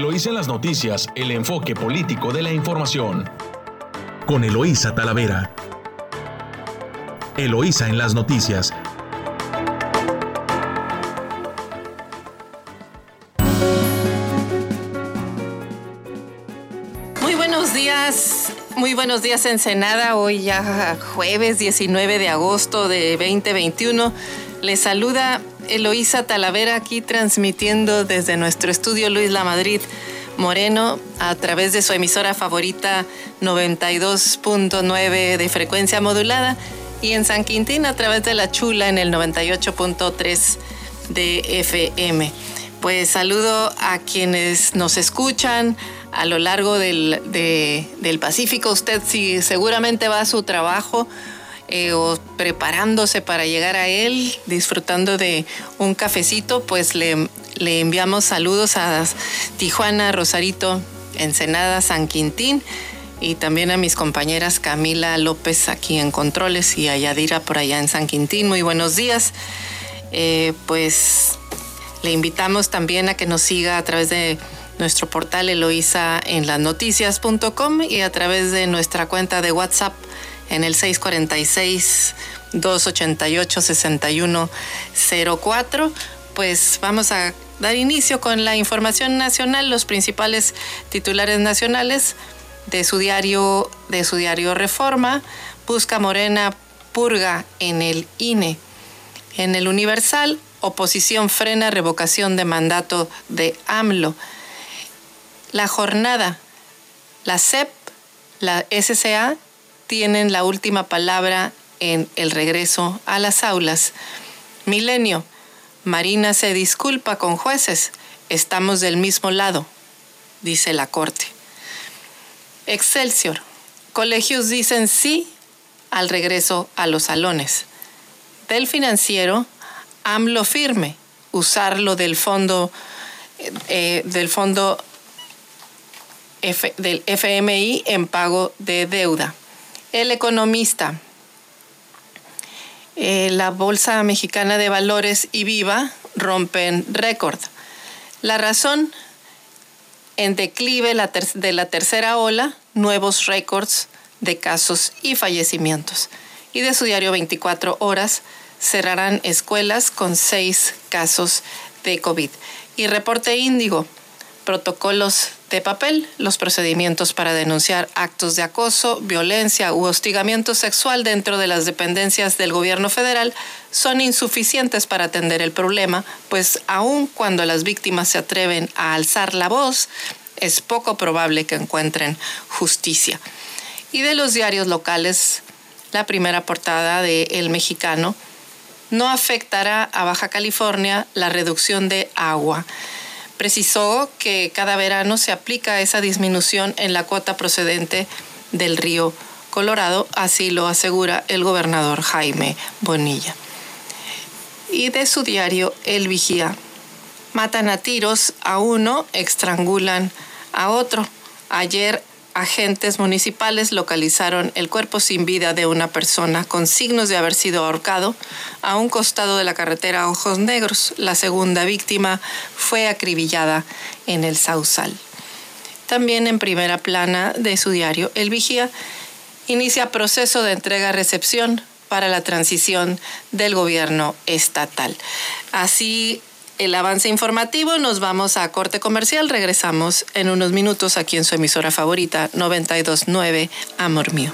Eloísa en las noticias, el enfoque político de la información. Con Eloísa Talavera. Eloísa en las noticias. Muy buenos días, muy buenos días Ensenada, hoy ya jueves 19 de agosto de 2021. Les saluda Eloísa Talavera aquí transmitiendo desde nuestro estudio Luis La Madrid Moreno a través de su emisora favorita 92.9 de frecuencia modulada y en San Quintín a través de La Chula en el 98.3 de FM. Pues saludo a quienes nos escuchan a lo largo del, del Pacífico. Usted si seguramente va a su trabajo eh, o preparándose para llegar a él, disfrutando de un cafecito, pues le, le enviamos saludos a Tijuana, Rosarito, Ensenada, San Quintín y también a mis compañeras Camila López aquí en Controles y a Yadira por allá en San Quintín. Muy buenos días. Eh, pues le invitamos también a que nos siga a través de nuestro portal Eloísa en las noticias.com y a través de nuestra cuenta de WhatsApp en el 646-288-6104. Pues vamos a dar inicio con la información nacional, los principales titulares nacionales de su diario, de su diario Reforma. Busca Morena purga en el INE. En el Universal, oposición frena revocación de mandato de AMLO. La jornada, la CEP, la SCA tienen la última palabra en el regreso a las aulas. Milenio. Marina se disculpa con jueces. Estamos del mismo lado, dice la Corte. Excelsior. Colegios dicen sí al regreso a los salones. Del financiero, AMLO firme, usarlo del fondo, eh, del fondo del FMI en pago de deuda. El economista. Eh, la Bolsa Mexicana de Valores y Viva rompen récord. La razón, en declive de la tercera ola, nuevos récords de casos y fallecimientos. Y de su diario 24 horas, cerrarán escuelas con seis casos de COVID. Y reporte índigo, protocolos de papel los procedimientos para denunciar actos de acoso, violencia u hostigamiento sexual dentro de las dependencias del gobierno federal son insuficientes para atender el problema, pues aun cuando las víctimas se atreven a alzar la voz, es poco probable que encuentren justicia. Y de los diarios locales, la primera portada de El Mexicano no afectará a Baja California la reducción de agua precisó que cada verano se aplica esa disminución en la cuota procedente del río Colorado, así lo asegura el gobernador Jaime Bonilla. Y de su diario El Vigía, matan a tiros a uno, estrangulan a otro. Ayer agentes municipales localizaron el cuerpo sin vida de una persona con signos de haber sido ahorcado a un costado de la carretera Ojos Negros. La segunda víctima fue acribillada en el Sausal. También en primera plana de su diario, El Vigía inicia proceso de entrega-recepción para la transición del gobierno estatal. Así el avance informativo, nos vamos a corte comercial, regresamos en unos minutos aquí en su emisora favorita 929 Amor Mío.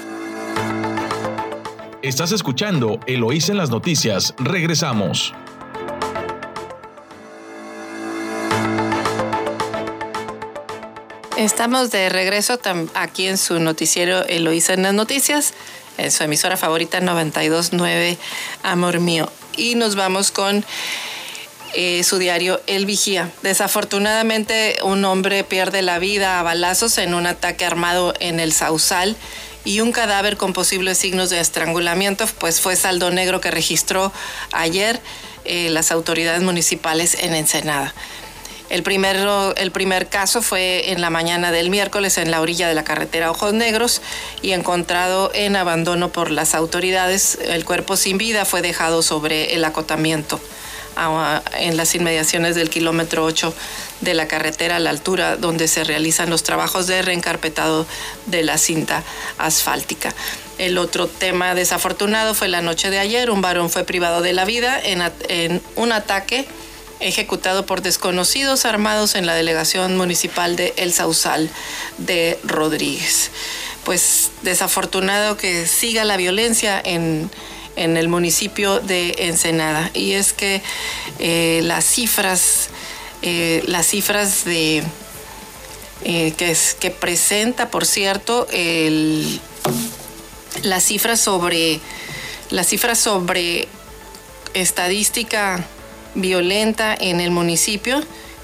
Estás escuchando Eloís en las noticias, regresamos. Estamos de regreso aquí en su noticiero Eloísa en las noticias, en su emisora favorita 929 Amor Mío. Y nos vamos con eh, su diario El Vigía. Desafortunadamente, un hombre pierde la vida a balazos en un ataque armado en el Sausal y un cadáver con posibles signos de estrangulamiento, pues fue saldo negro que registró ayer eh, las autoridades municipales en Ensenada. El, primero, el primer caso fue en la mañana del miércoles en la orilla de la carretera Ojos Negros y encontrado en abandono por las autoridades. El cuerpo sin vida fue dejado sobre el acotamiento en las inmediaciones del kilómetro 8 de la carretera a la altura donde se realizan los trabajos de reencarpetado de la cinta asfáltica. El otro tema desafortunado fue la noche de ayer. Un varón fue privado de la vida en, un ataque ejecutado por desconocidos armados en la delegación municipal de El Sausal de Rodríguez. Pues desafortunado que siga la violencia en, el municipio de Ensenada. Y es que eh, las cifras, eh, las cifras de eh, que, que presenta, por cierto, el las cifras sobre las cifras sobre estadística violenta en el municipio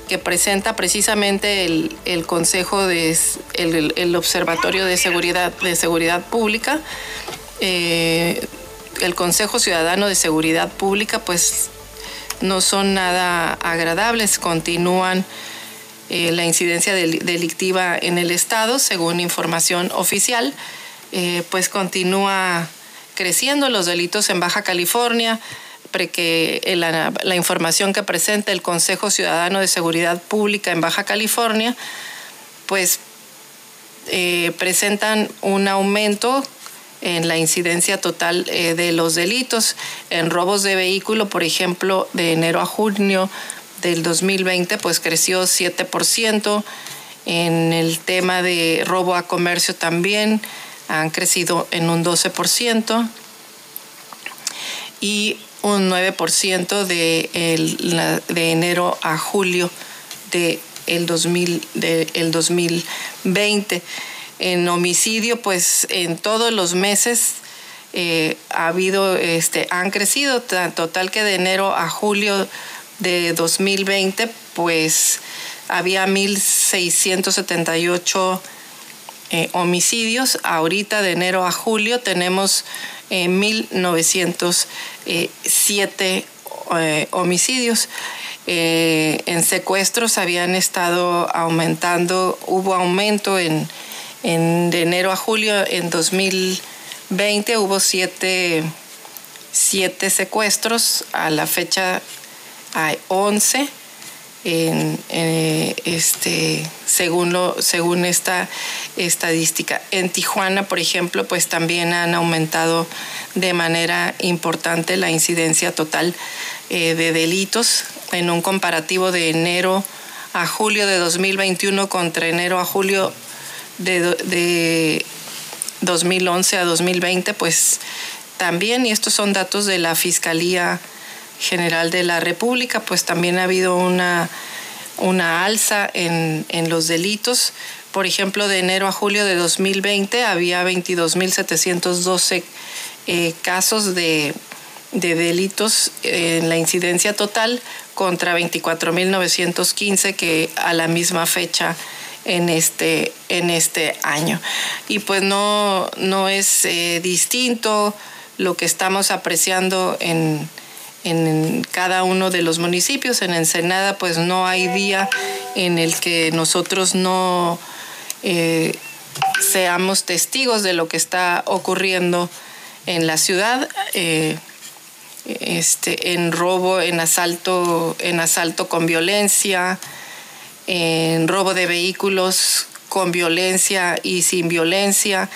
que presenta precisamente el, Consejo de el, Observatorio de Seguridad de Seguridad Pública, el Consejo Ciudadano de Seguridad Pública, pues no son nada agradables, continúan eh, la incidencia delictiva en el estado, según información oficial. Eh, pues continúa creciendo los delitos en Baja California, que la, la, información que presenta el Consejo Ciudadano de Seguridad Pública en Baja California, pues eh, presentan un aumento en la incidencia total eh, de los delitos. En robos de vehículo, por ejemplo, de enero a junio del 2020, pues creció 7%. En el tema de robo a comercio también han crecido en un 12% y un 9% de, de enero a julio de el, 2000, de el 2020. En homicidio, pues en todos los meses eh, ha habido, este, han crecido, total que de enero a julio de 2020, pues había 1.678 eh, homicidios. Ahorita de enero a julio tenemos 1.907 eh, eh, homicidios. en secuestros habían estado aumentando, hubo aumento en, de enero a julio en 2020 hubo siete, siete secuestros, a la fecha hay 11 en, eh, este, según, lo, según esta estadística. En Tijuana, por ejemplo, pues también han aumentado de manera importante la incidencia total eh, de delitos en un comparativo de enero a julio de 2021 contra enero a julio de, de 2011 a 2020, pues también, y estos son datos de la Fiscalía General de la República, pues también ha habido una, una alza en, los delitos. Por ejemplo, de enero a julio de 2020 había 22.712 eh, casos de, delitos en la incidencia total contra 24.915 que a la misma fecha en este, en este año. Y pues no, no es eh, distinto lo que estamos apreciando en, en cada uno de los municipios. En Ensenada, pues no hay día en el que nosotros no eh, seamos testigos de lo que está ocurriendo en la ciudad. Eh, este, en robo, en asalto, en asalto con violencia, en robo de vehículos con violencia y sin violencia.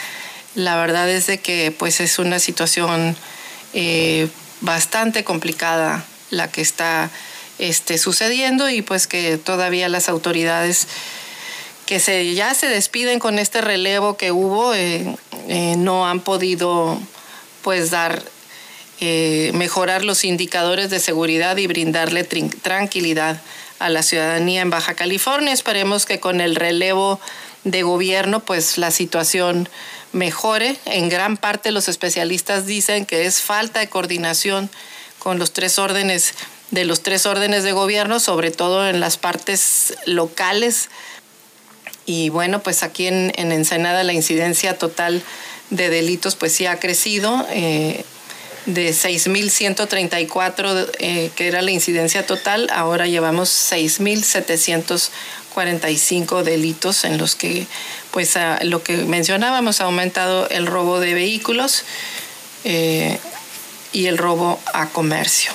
La verdad es de que pues es una situación eh, bastante complicada la que está este, sucediendo y pues que todavía las autoridades que se, ya se despiden con este relevo que hubo eh, eh, no han podido pues dar mejorar los indicadores de seguridad y brindarle tranquilidad a la ciudadanía en Baja California. Esperemos que con el relevo de gobierno pues la situación mejore. En gran parte los especialistas dicen que es falta de coordinación con los tres órdenes de los tres órdenes de gobierno, sobre todo en las partes locales. Y bueno, pues aquí en, Ensenada la incidencia total de delitos pues sí ha crecido. Eh, de 6.134 eh, que era la incidencia total, ahora llevamos 6.745 delitos en los que, pues lo que mencionábamos, ha aumentado el robo de vehículos eh, y el robo a comercio.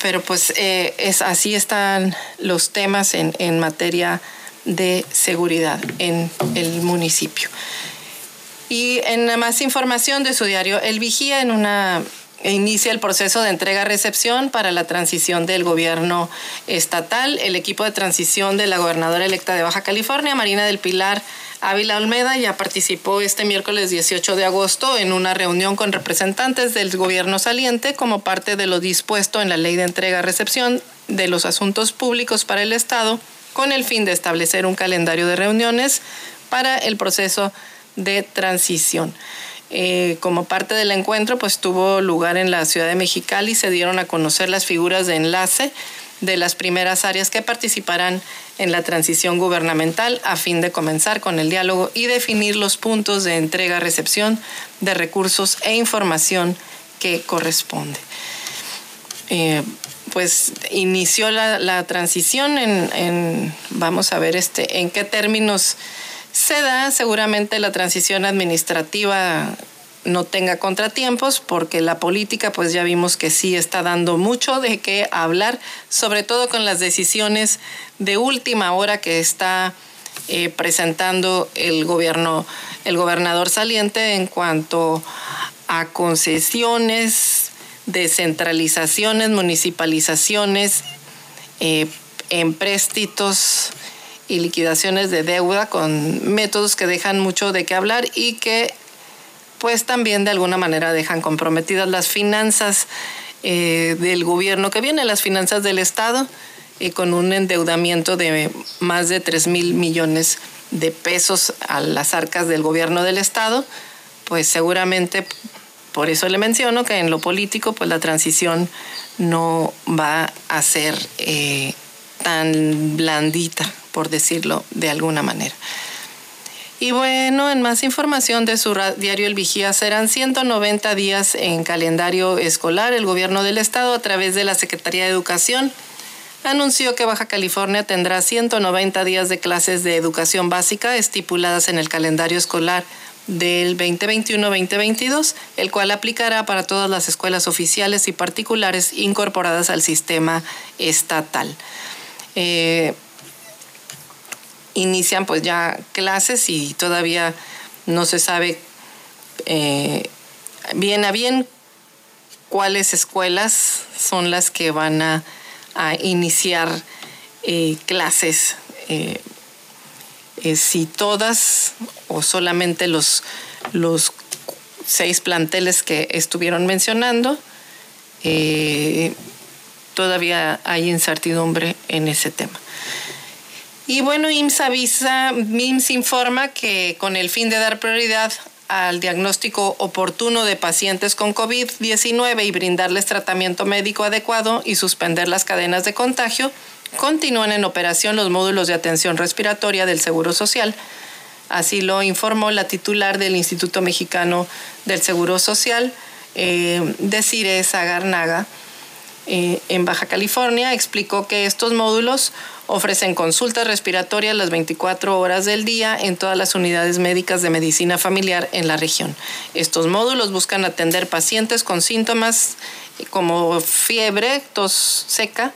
pero pues eh, es, así están los temas en, en materia de seguridad en el municipio. Y en más información de su diario El Vigía, en una inicia el proceso de entrega-recepción para la transición del gobierno estatal. El equipo de transición de la gobernadora electa de Baja California, Marina del Pilar Ávila Olmeda, ya participó este miércoles 18 de agosto en una reunión con representantes del gobierno saliente como parte de lo dispuesto en la ley de entrega-recepción de los asuntos públicos para el Estado, con el fin de establecer un calendario de reuniones para el proceso de transición. Eh, como parte del encuentro, pues tuvo lugar en la ciudad de Mexicali, se dieron a conocer las figuras de enlace de las primeras áreas que participarán en la transición gubernamental a fin de comenzar con el diálogo y definir los puntos de entrega-recepción de recursos e información que corresponde. Eh, pues inició la, transición en, vamos a ver este, en qué términos se da seguramente la transición administrativa no tenga contratiempos, porque la política, pues ya vimos que sí está dando mucho de qué hablar, sobre todo con las decisiones de última hora que está eh, presentando el gobierno, el gobernador saliente en cuanto a concesiones, descentralizaciones, municipalizaciones, eh, empréstitos y liquidaciones de deuda con métodos que dejan mucho de qué hablar y que pues también de alguna manera dejan comprometidas las finanzas eh, del gobierno que viene, las finanzas del Estado, y con un endeudamiento de más de 3 mil millones de pesos a las arcas del gobierno del Estado, pues seguramente por eso le menciono que en lo político, pues la transición no va a ser eh, tan blandita por decirlo de alguna manera. Y bueno, en más información de su diario El Vigía, serán 190 días en calendario escolar. El gobierno del estado, a través de la Secretaría de Educación, anunció que Baja California tendrá 190 días de clases de educación básica estipuladas en el calendario escolar del 2021-2022, el cual aplicará para todas las escuelas oficiales y particulares incorporadas al sistema estatal. Eh, inician pues ya clases y todavía no se sabe eh, bien a bien cuáles escuelas son las que van a, iniciar eh, clases. Si todas o solamente los, los seis planteles que estuvieron mencionando, todavía hay incertidumbre en ese tema. Y bueno, IMSS avisa, IMSS informa que con el fin de dar prioridad al diagnóstico oportuno de pacientes con COVID-19 y brindarles tratamiento médico adecuado y suspender las cadenas de contagio, continúan en operación los módulos de atención respiratoria del Seguro Social. Así lo informó la titular del Instituto Mexicano del Seguro Social, eh, Desire Sagarnaga, eh, en Baja California. Explicó que estos módulos Ofrecen consultas respiratorias las 24 horas del día en todas las unidades médicas de medicina familiar en la región. Estos módulos buscan atender pacientes con síntomas como fiebre, tos seca,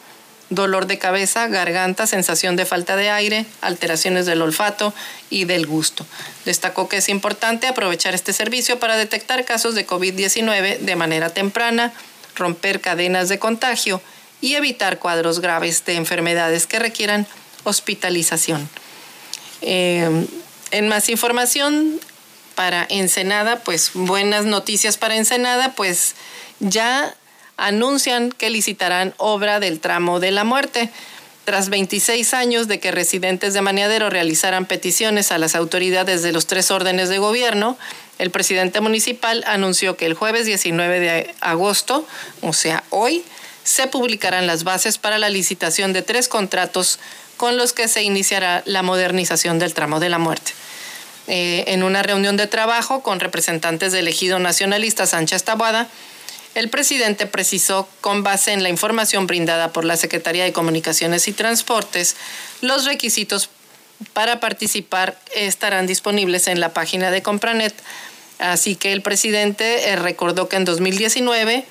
dolor de cabeza, garganta, sensación de falta de aire, alteraciones del olfato y del gusto. Destacó que es importante aprovechar este servicio para detectar casos de COVID-19 de manera temprana, romper cadenas de contagio y evitar cuadros graves de enfermedades que requieran hospitalización. Eh, en más información para Ensenada, pues buenas noticias para Ensenada, pues ya anuncian que licitarán obra del tramo de la muerte. Tras 26 años de que residentes de Maniadero realizaran peticiones a las autoridades de los tres órdenes de gobierno, el presidente municipal anunció que el jueves 19 de agosto, o sea, hoy, se publicarán las bases para la licitación de tres contratos con los que se iniciará la modernización del tramo de la muerte. Eh, en una reunión de trabajo con representantes del ejido nacionalista Sánchez Tabuada, el presidente precisó, con base en la información brindada por la Secretaría de Comunicaciones y Transportes, los requisitos para participar estarán disponibles en la página de Compranet. Así que el presidente eh, recordó que en 2019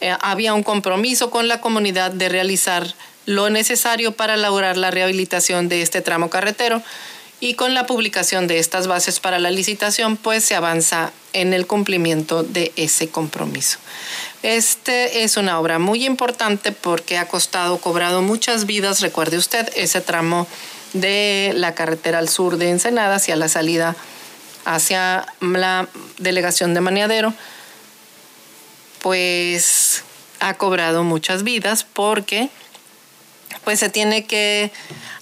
eh, había un compromiso con la comunidad de realizar lo necesario para lograr la rehabilitación de este tramo carretero y con la publicación de estas bases para la licitación, pues se avanza en el cumplimiento de ese compromiso. Este es una obra muy importante porque ha costado, cobrado muchas vidas. Recuerde usted ese tramo de la carretera al sur de Ensenada hacia la salida hacia la delegación de Maniadero, pues ha cobrado muchas vidas porque pues se tiene que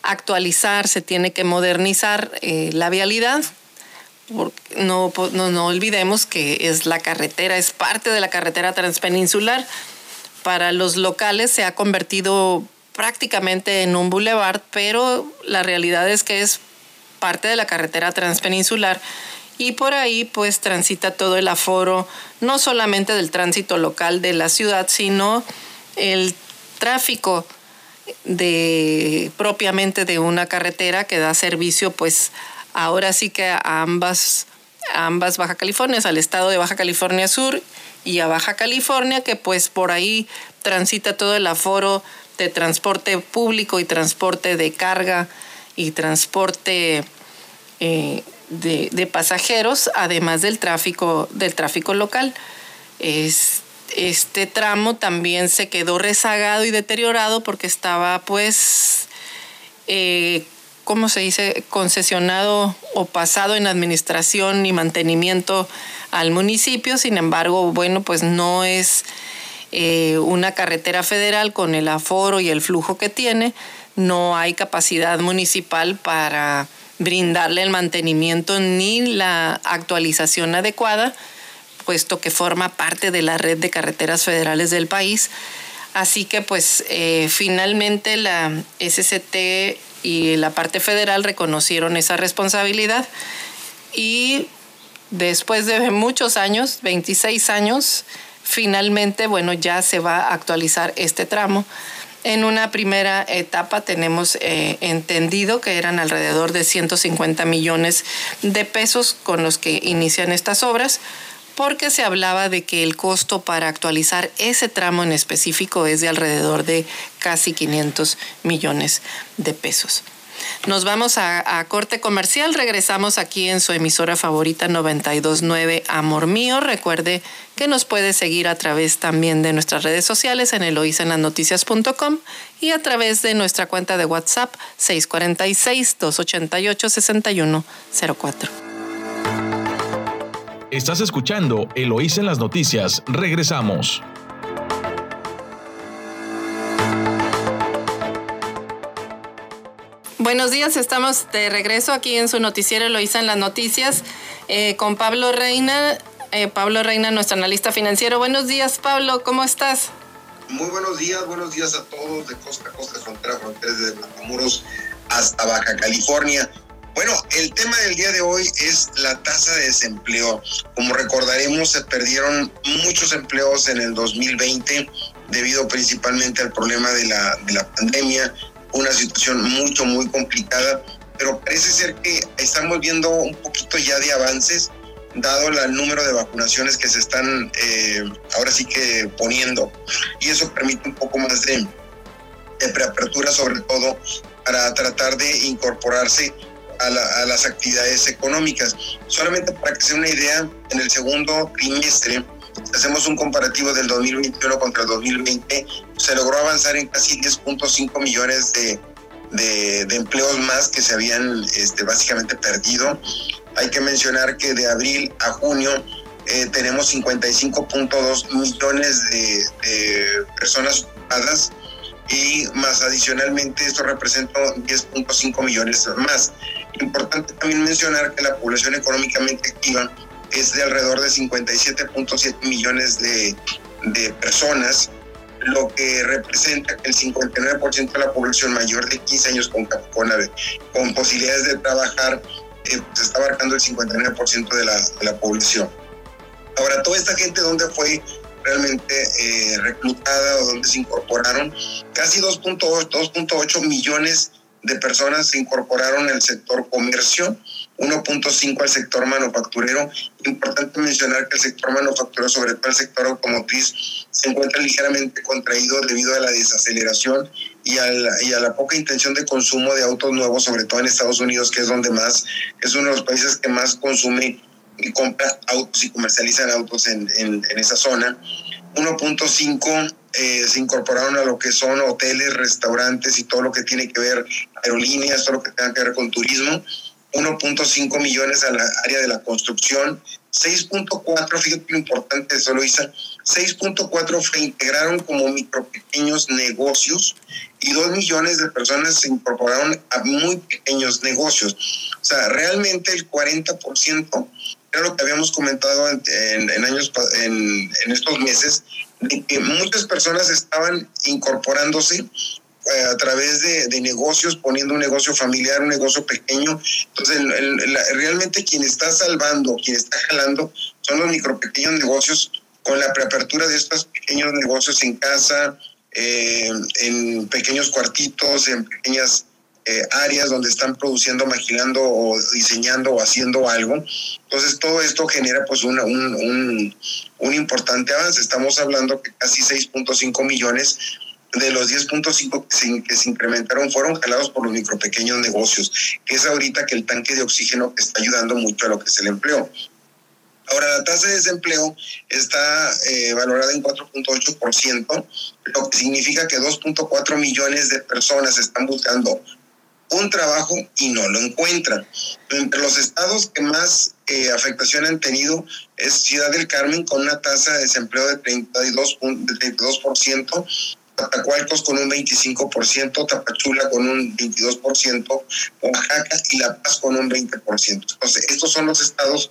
actualizar, se tiene que modernizar eh, la vialidad. No, no, no olvidemos que es la carretera, es parte de la carretera transpeninsular. Para los locales se ha convertido prácticamente en un boulevard, pero la realidad es que es parte de la carretera transpeninsular y por ahí pues transita todo el aforo, no solamente del tránsito local de la ciudad, sino el tráfico de propiamente de una carretera que da servicio pues ahora sí que a ambas, ambas Baja Californias, al estado de Baja California Sur y a Baja California, que pues por ahí transita todo el aforo de transporte público y transporte de carga y transporte eh, de, pasajeros, además del tráfico, del tráfico local. Es, este tramo también se quedó rezagado y deteriorado porque estaba pues, eh, ¿cómo se dice?, concesionado o pasado en administración y mantenimiento al municipio. Sin embargo, bueno, pues no es eh, una carretera federal con el aforo y el flujo que tiene. No hay capacidad municipal para brindarle el mantenimiento ni la actualización adecuada puesto que forma parte de la red de carreteras federales del país. Así que pues eh, finalmente la SCT y la parte federal reconocieron esa responsabilidad y después de muchos años, 26 años, finalmente bueno ya se va a actualizar este tramo. En una primera etapa tenemos eh, entendido que eran alrededor de 150 millones de pesos con los que inician estas obras porque se hablaba de que el costo para actualizar ese tramo en específico es de alrededor de casi 500 millones de pesos. Nos vamos a, corte comercial, regresamos aquí en su emisora favorita 929 Amor Mío. Recuerde que nos puede seguir a través también de nuestras redes sociales en eloisenlasnoticias.com y a través de nuestra cuenta de WhatsApp 646 288 6104. Estás escuchando Eloís en las noticias. Regresamos. Buenos días, estamos de regreso aquí en su noticiero Eloísa en las noticias eh, con Pablo Reina. Eh, Pablo Reina, nuestro analista financiero. Buenos días, Pablo, ¿cómo estás? Muy buenos días, buenos días a todos de costa costa, frontera a frontera, desde Matamoros hasta Baja California. Bueno, el tema del día de hoy es la tasa de desempleo. Como recordaremos, se perdieron muchos empleos en el 2020 debido principalmente al problema de la, de la pandemia, una situación mucho, muy complicada, pero parece ser que estamos viendo un poquito ya de avances, dado el número de vacunaciones que se están eh, ahora sí que poniendo, y eso permite un poco más de, de preapertura, sobre todo para tratar de incorporarse a, las actividades económicas. Solamente para que sea una idea, en el segundo trimestre, hacemos un comparativo del 2021 contra el 2020, se logró avanzar en casi 10.5 millones de, de, empleos más que se habían este, básicamente perdido. Hay que mencionar que de abril a junio eh, tenemos 55.2 millones de, de, personas ocupadas y más adicionalmente esto representa 10.5 millones más. Importante también mencionar que la población económicamente activa es de alrededor de 57.7 millones de, de, personas, lo que representa el 59% de la población mayor de 15 años con, con, posibilidades de trabajar eh, pues está abarcando el 59% de la, de la población. Ahora, toda esta gente, ¿dónde fue realmente eh, reclutada o dónde se incorporaron? Casi 2.8 millones de personas se incorporaron al sector comercio, 1.5 al sector manufacturero. Importante mencionar que el sector manufacturero, sobre todo el sector automotriz, se encuentra ligeramente contraído debido a la desaceleración y a la, y a la poca intención de consumo de autos nuevos, sobre todo en Estados Unidos, que es donde más, es uno de los países que más consume y compra autos y comercializan autos en, en, en esa zona. 1.5 eh, se incorporaron a lo que son hoteles, restaurantes y todo lo que tiene que ver aerolíneas, todo lo que tenga que ver con turismo. 1.5 millones a la área de la construcción, 6.4, fíjate lo importante eso, Luisa, 6.4 se integraron como micro pequeños negocios y 2 millones de personas se incorporaron a muy pequeños negocios. O sea, realmente el 40% era lo que habíamos comentado en, en, años, en, en estos meses, de que muchas personas estaban incorporándose eh, a través de, de, negocios, poniendo un negocio familiar, un negocio pequeño. Entonces, el, el, realmente quien está salvando, quien está jalando, son los micro pequeños negocios con la preapertura de estos pequeños negocios en casa, eh, en pequeños cuartitos, en pequeñas eh, áreas donde están produciendo, maquilando o diseñando o haciendo algo. Entonces todo esto genera pues una, un, un, un importante avance. Estamos hablando que casi 6.5 millones de los 10.5 que se, incrementaron fueron jalados por los micro pequeños negocios, que es ahorita que el tanque de oxígeno está ayudando mucho a lo que es el empleo. Ahora, la tasa de desempleo está eh, valorada en 4.8%, lo que significa que 2.4 millones de personas están buscando un trabajo y no lo encuentran. Entre los estados que más eh, afectación han tenido es Ciudad del Carmen con una tasa de desempleo de 32%, de 32% Tapacualcos con un 25%, Tapachula con un 22%, Oaxaca y La Paz con un 20%. Entonces, estos son los estados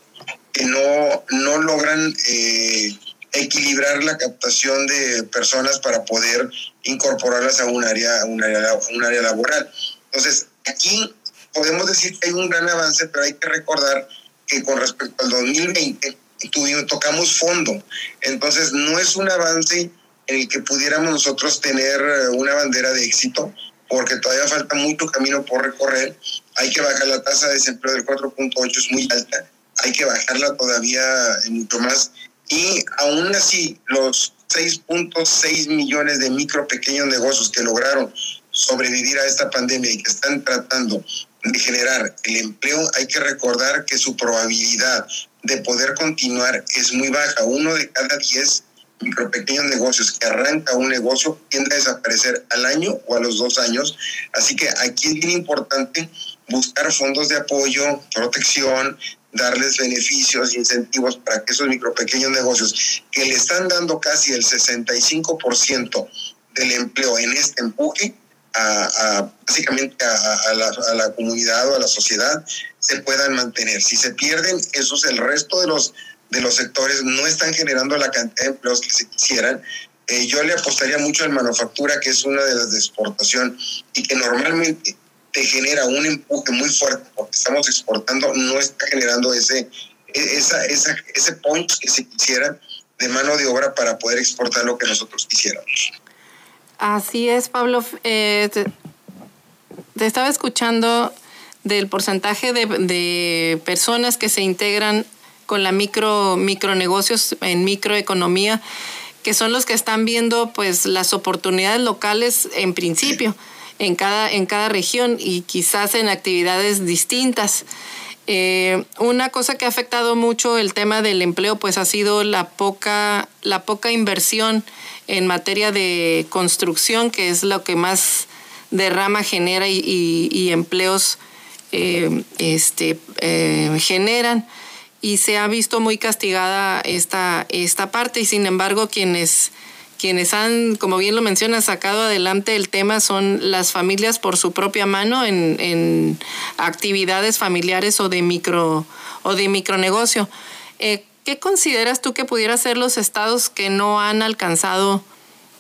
que no, no logran eh, equilibrar la captación de personas para poder incorporarlas a un área, un área, un área laboral. Entonces, aquí podemos decir que hay un gran avance, pero hay que recordar que con respecto al 2020 tuvimos, tocamos fondo. Entonces, no es un avance en el que pudiéramos nosotros tener eh, una bandera de éxito, porque todavía falta mucho camino por recorrer. Hay que bajar la tasa de desempleo del 4.8, es muy alta, hay que bajarla todavía mucho más. Y aún así, los 6.6 millones de micro pequeños negocios que lograron sobrevivir a esta pandemia y que están tratando de generar el empleo, hay que recordar que su probabilidad de poder continuar es muy baja. Uno de cada diez micro pequeños negocios que arranca un negocio tiende a desaparecer al año o a los dos años. Así que aquí es bien importante buscar fondos de apoyo, protección, darles beneficios, incentivos para que esos micro pequeños negocios que le están dando casi el 65% del empleo en este empuje, a, a básicamente a, a, la, a, la, comunidad o a la sociedad se puedan mantener. Si se pierden, esos el resto de los de los sectores no están generando la cantidad de empleos que se quisieran. Eh, yo le apostaría mucho al manufactura, que es una de las de exportación y que normalmente te genera un empuje muy fuerte porque estamos exportando, no está generando ese, esa, esa, ese punch que se quisiera de mano de obra para poder exportar lo que nosotros quisiéramos. Así es, Pablo. Eh, te, te, estaba escuchando del porcentaje de, de, personas que se integran con la micro micronegocios en microeconomía, que son los que están viendo pues las oportunidades locales en principio en cada, en cada región y quizás en actividades distintas. Eh, una cosa que ha afectado mucho el tema del empleo pues ha sido la poca, la poca inversión en materia de construcción, que es lo que más derrama genera y, empleos eh, este, eh, generan. Y se ha visto muy castigada esta, esta parte y sin embargo quienes, quienes han, como bien lo menciona, sacado adelante el tema son las familias por su propia mano en, en actividades familiares o de micro o de micronegocio. Eh, ¿Qué consideras tú que pudiera ser los estados que no han alcanzado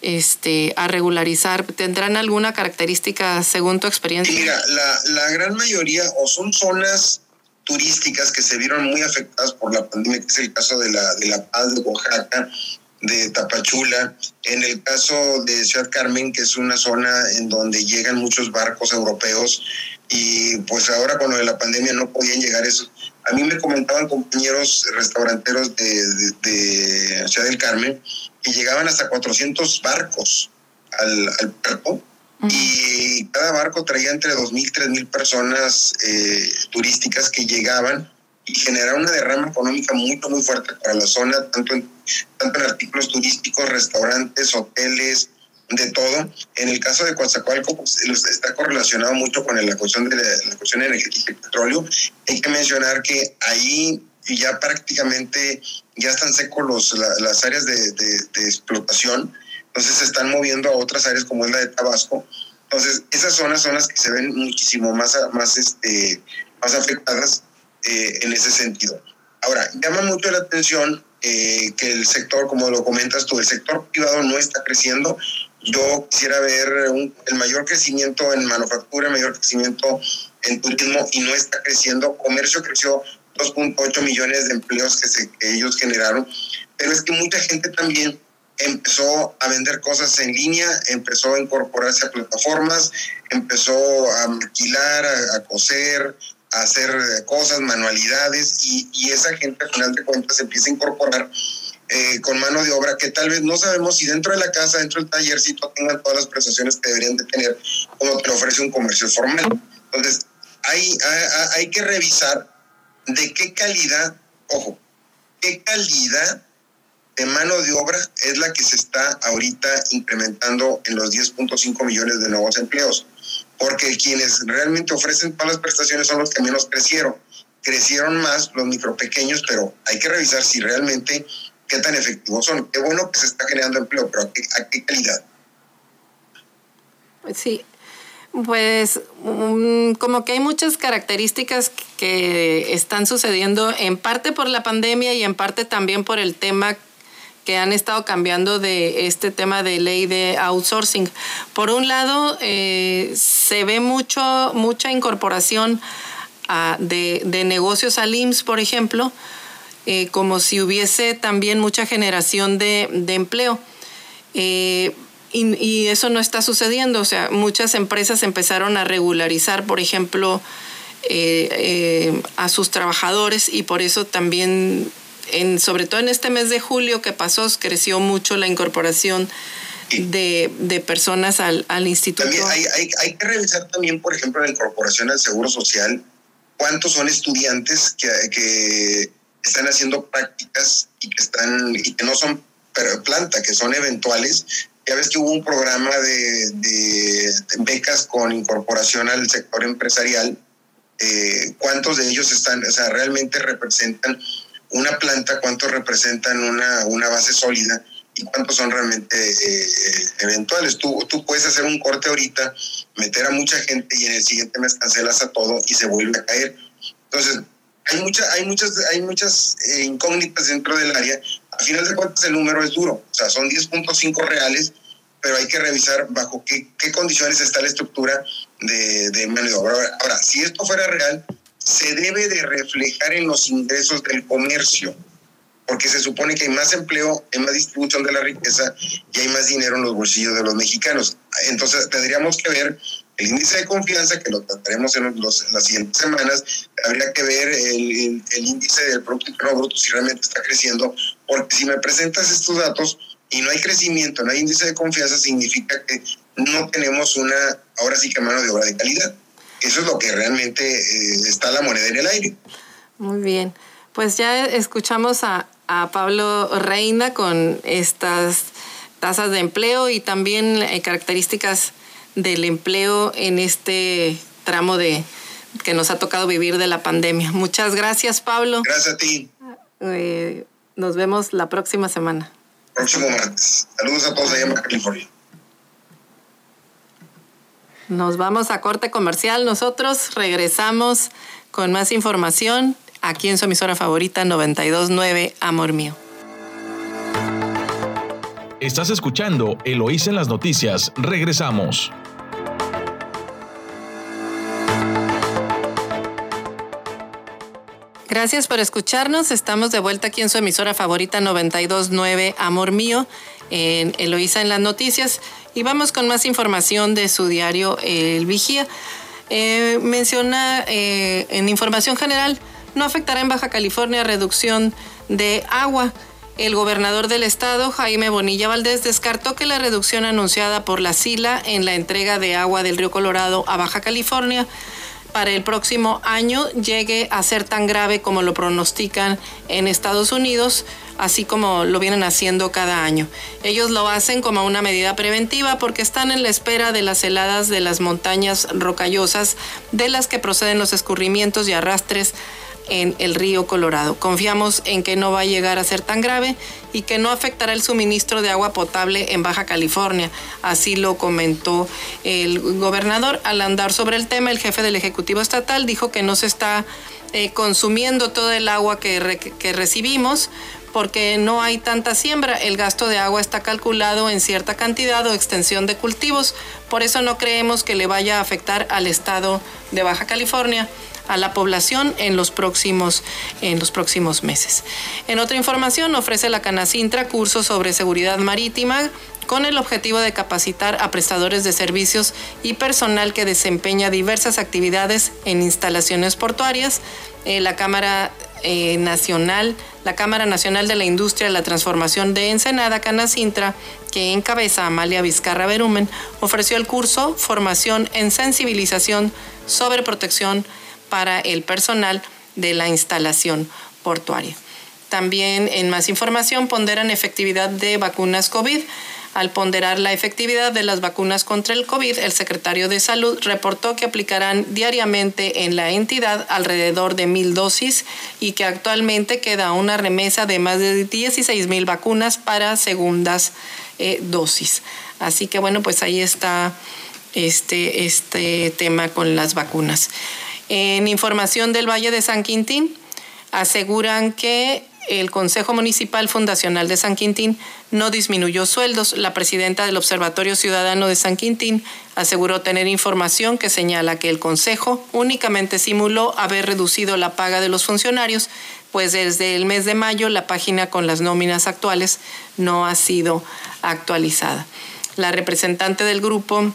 este, a regularizar? ¿Tendrán alguna característica según tu experiencia? Mira, la, la gran mayoría o son zonas turísticas que se vieron muy afectadas por la pandemia, que es el caso de la, de la Paz de Oaxaca, de Tapachula, en el caso de Ciudad Carmen, que es una zona en donde llegan muchos barcos europeos y pues ahora con lo de la pandemia no podían llegar esos. A mí me comentaban compañeros restauranteros de, de, Ciudad del Carmen que llegaban hasta 400 barcos al, al y cada barco traía entre 2.000 y 3.000 personas eh, turísticas que llegaban y generaron una derrama económica muy, muy fuerte para la zona, tanto en, tanto en artículos turísticos, restaurantes, hoteles, de todo. En el caso de Coatzacoalco, pues, está correlacionado mucho con la cuestión de la, cuestión energética y petróleo. Hay que mencionar que ahí ya prácticamente ya están secos los, las áreas de, de, explotación, entonces se están moviendo a otras áreas como es la de Tabasco. Entonces, esas zonas son las que se ven muchísimo más, más, este, más afectadas eh, en ese sentido. Ahora, llama mucho la atención eh, que el sector, como lo comentas tú, el sector privado no está creciendo. Yo quisiera ver el mayor crecimiento en manufactura, el mayor crecimiento en turismo y no está creciendo. Comercio creció 2.8 millones de empleos que, se, que ellos generaron, pero es que mucha gente también empezó a vender cosas en línea, empezó a incorporarse a plataformas, empezó a maquilar, a, a coser, hacer cosas, manualidades, y, y, esa gente al final de cuentas empieza a incorporar eh, con mano de obra que tal vez no sabemos si dentro de la casa, dentro del tallercito tengan todas las prestaciones que deberían de tener como te ofrece un comercio formal. Entonces, hay, hay, hay que revisar de qué calidad, ojo, qué calidad mano de obra es la que se está ahorita incrementando en los 10.5 millones de nuevos empleos porque quienes realmente ofrecen todas las prestaciones son los que menos crecieron. Crecieron más los micropequeños, pero hay que revisar si realmente qué tan efectivos son. Qué bueno que se está generando empleo, pero ¿a qué, calidad? Sí, pues um, como que hay muchas características que están sucediendo en parte por la pandemia y en parte también por el tema han estado cambiando de este tema de ley de outsourcing. Por un lado, eh, se ve mucho, mucha incorporación ah, de, negocios al IMSS, por ejemplo, eh, como si hubiese también mucha generación de, empleo. Eh, y, eso no está sucediendo. O sea, muchas empresas empezaron a regularizar, por ejemplo, a sus trabajadores y por eso también sobre todo en este mes de julio que pasó, creció mucho la incorporación de, personas al, instituto. También hay, que revisar también, por ejemplo, la incorporación al Seguro Social, cuántos son estudiantes que, están haciendo prácticas y que, están, y que no son planta, que son eventuales. Ya ves que hubo un programa de, becas con incorporación al sector empresarial. Eh, ¿Cuántos de ellos están, o sea, realmente representan una planta, cuánto representan una, una base sólida y cuántos son realmente eh, eventuales. Tú, tú puedes hacer un corte ahorita, meter a mucha gente y en el siguiente mes cancelas a todo y se vuelve a caer. Entonces, hay, mucha, hay muchas, hay muchas eh, incógnitas dentro del área. A final de cuentas, el número es duro. O sea, son 10.5 reales, pero hay que revisar bajo qué, qué condiciones está la estructura de, de mano de obra. Ahora, si esto fuera real, se debe de reflejar en los ingresos del comercio, porque se supone que hay más empleo, hay más distribución de la riqueza y hay más dinero en los bolsillos de los mexicanos. Entonces tendríamos que ver el índice de confianza, que lo trataremos en, las siguientes semanas, habría que ver el, índice del Producto Interno Bruto si realmente está creciendo, porque si me presentas estos datos y no hay crecimiento, no hay índice de confianza, significa que no tenemos una, ahora sí que mano de obra de calidad. Eso es lo que realmente eh, está la moneda en el aire. Muy bien. Pues ya escuchamos a, Pablo Reina con estas tasas de empleo y también eh, características del empleo en este tramo de que nos ha tocado vivir de la pandemia. Muchas gracias, Pablo. Gracias a ti. Eh, nos vemos la próxima semana. Próximo martes. Saludos a todos allá en California. Nos vamos a corte comercial. Nosotros regresamos con más información aquí en su emisora favorita 929 Amor Mío. Estás escuchando Eloís en las noticias. Regresamos. Gracias por escucharnos. Estamos de vuelta aquí en su emisora favorita 929 Amor Mío, en Eloísa en las noticias. Y vamos con más información de su diario El Vigía. Eh, menciona eh, en información general, no afectará en Baja California reducción de agua. El gobernador del estado, Jaime Bonilla Valdés, descartó que la reducción anunciada por la SILA en la entrega de agua del río Colorado a Baja California para el próximo año llegue a ser tan grave como lo pronostican en Estados Unidos, así como lo vienen haciendo cada año. Ellos lo hacen como una medida preventiva porque están en la espera de las heladas de las montañas rocallosas de las que proceden los escurrimientos y arrastres en el río Colorado. Confiamos en que no va a llegar a ser tan grave y que no afectará el suministro de agua potable en Baja California. Así lo comentó el gobernador. Al andar sobre el tema, el jefe del Ejecutivo Estatal dijo que no se está eh, consumiendo todo el agua que, que recibimos porque no hay tanta siembra. El gasto de agua está calculado en cierta cantidad o extensión de cultivos. Por eso no creemos que le vaya a afectar al estado de Baja California a la población en los próximos, en los próximos meses. En otra información, ofrece la Canacintra cursos sobre seguridad marítima con el objetivo de capacitar a prestadores de servicios y personal que desempeña diversas actividades en instalaciones portuarias. Eh, la Cámara eh, Nacional, la Cámara Nacional de la Industria de la Transformación de Ensenada, Canacintra, que encabeza Amalia Vizcarra Berumen, ofreció el curso Formación en Sensibilización sobre Protección para el personal de la instalación portuaria. También en más información ponderan efectividad de vacunas COVID. Al ponderar la efectividad de las vacunas contra el COVID, el secretario de Salud reportó que aplicarán diariamente en la entidad alrededor de mil dosis y que actualmente queda una remesa de más de 16 mil vacunas para segundas eh, dosis. Así que bueno, pues ahí está este, este tema con las vacunas. En información del Valle de San Quintín, aseguran que el Consejo Municipal Fundacional de San Quintín no disminuyó sueldos. La presidenta del Observatorio Ciudadano de San Quintín aseguró tener información que señala que el Consejo únicamente simuló haber reducido la paga de los funcionarios, pues desde el mes de mayo la página con las nóminas actuales no ha sido actualizada. La representante del grupo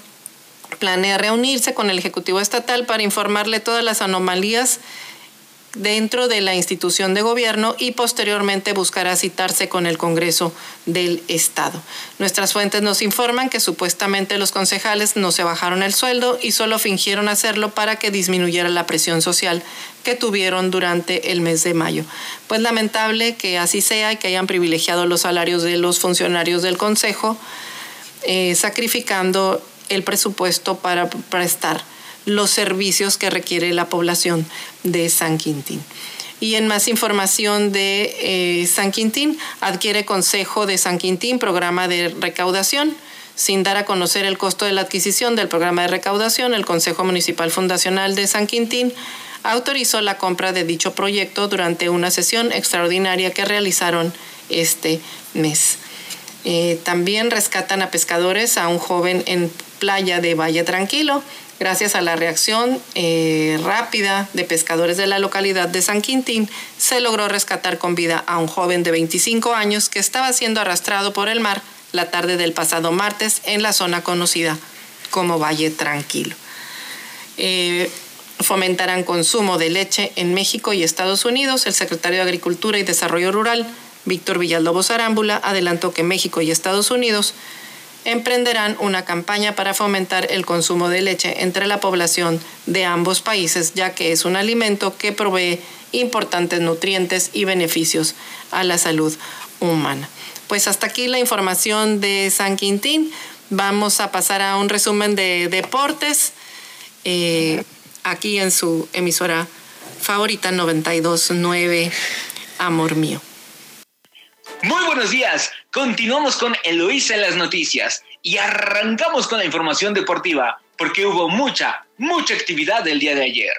planea reunirse con el Ejecutivo Estatal para informarle todas las anomalías dentro de la institución de gobierno y posteriormente buscará citarse con el Congreso del Estado. Nuestras fuentes nos informan que supuestamente los concejales no se bajaron el sueldo y solo fingieron hacerlo para que disminuyera la presión social que tuvieron durante el mes de mayo. Pues lamentable que así sea y que hayan privilegiado los salarios de los funcionarios del Consejo, eh, sacrificando el presupuesto para prestar los servicios que requiere la población de San Quintín. Y en más información de eh, San Quintín, adquiere Consejo de San Quintín programa de recaudación. Sin dar a conocer el costo de la adquisición del programa de recaudación, el Consejo Municipal Fundacional de San Quintín autorizó la compra de dicho proyecto durante una sesión extraordinaria que realizaron este mes. Eh, también rescatan a pescadores a un joven en playa de Valle Tranquilo. Gracias a la reacción eh, rápida de pescadores de la localidad de San Quintín, se logró rescatar con vida a un joven de 25 años que estaba siendo arrastrado por el mar la tarde del pasado martes en la zona conocida como Valle Tranquilo. Eh, fomentarán consumo de leche en México y Estados Unidos. El secretario de Agricultura y Desarrollo Rural, Víctor Villalobos Arámbula, adelantó que México y Estados Unidos emprenderán una campaña para fomentar el consumo de leche entre la población de ambos países, ya que es un alimento que provee importantes nutrientes y beneficios a la salud humana. Pues hasta aquí la información de San Quintín. Vamos a pasar a un resumen de deportes eh, aquí en su emisora favorita 929 Amor Mío. Muy buenos días. Continuamos con Eloísa en las noticias y arrancamos con la información deportiva porque hubo mucha, mucha actividad el día de ayer.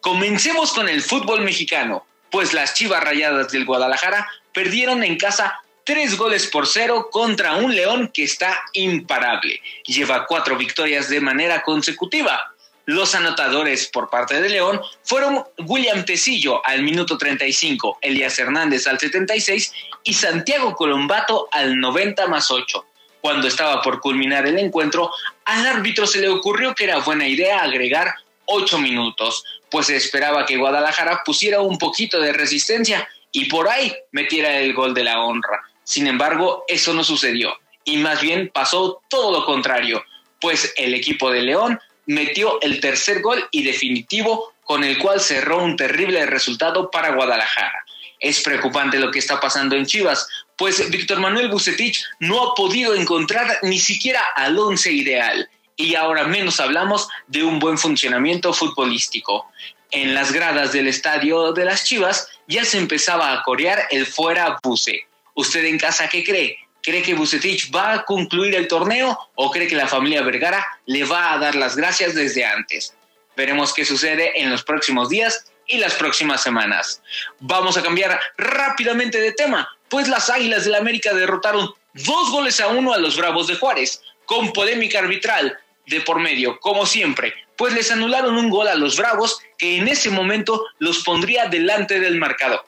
Comencemos con el fútbol mexicano, pues las Chivas Rayadas del Guadalajara perdieron en casa tres goles por cero contra un León que está imparable. Lleva cuatro victorias de manera consecutiva. Los anotadores por parte de León fueron William Tecillo al minuto 35, Elías Hernández al 76 y Santiago Colombato al 90 más 8. Cuando estaba por culminar el encuentro, al árbitro se le ocurrió que era buena idea agregar 8 minutos, pues se esperaba que Guadalajara pusiera un poquito de resistencia y por ahí metiera el gol de la honra. Sin embargo, eso no sucedió y más bien pasó todo lo contrario, pues el equipo de León metió el tercer gol y definitivo con el cual cerró un terrible resultado para Guadalajara. Es preocupante lo que está pasando en Chivas, pues Víctor Manuel Bucetich no ha podido encontrar ni siquiera al once ideal y ahora menos hablamos de un buen funcionamiento futbolístico. En las gradas del estadio de las Chivas ya se empezaba a corear el fuera Buce. ¿Usted en casa qué cree? ¿Cree que Bucetich va a concluir el torneo o cree que la familia Vergara le va a dar las gracias desde antes? Veremos qué sucede en los próximos días y las próximas semanas. Vamos a cambiar rápidamente de tema, pues las Águilas del América derrotaron dos goles a uno a los Bravos de Juárez, con polémica arbitral de por medio, como siempre, pues les anularon un gol a los Bravos que en ese momento los pondría delante del marcador.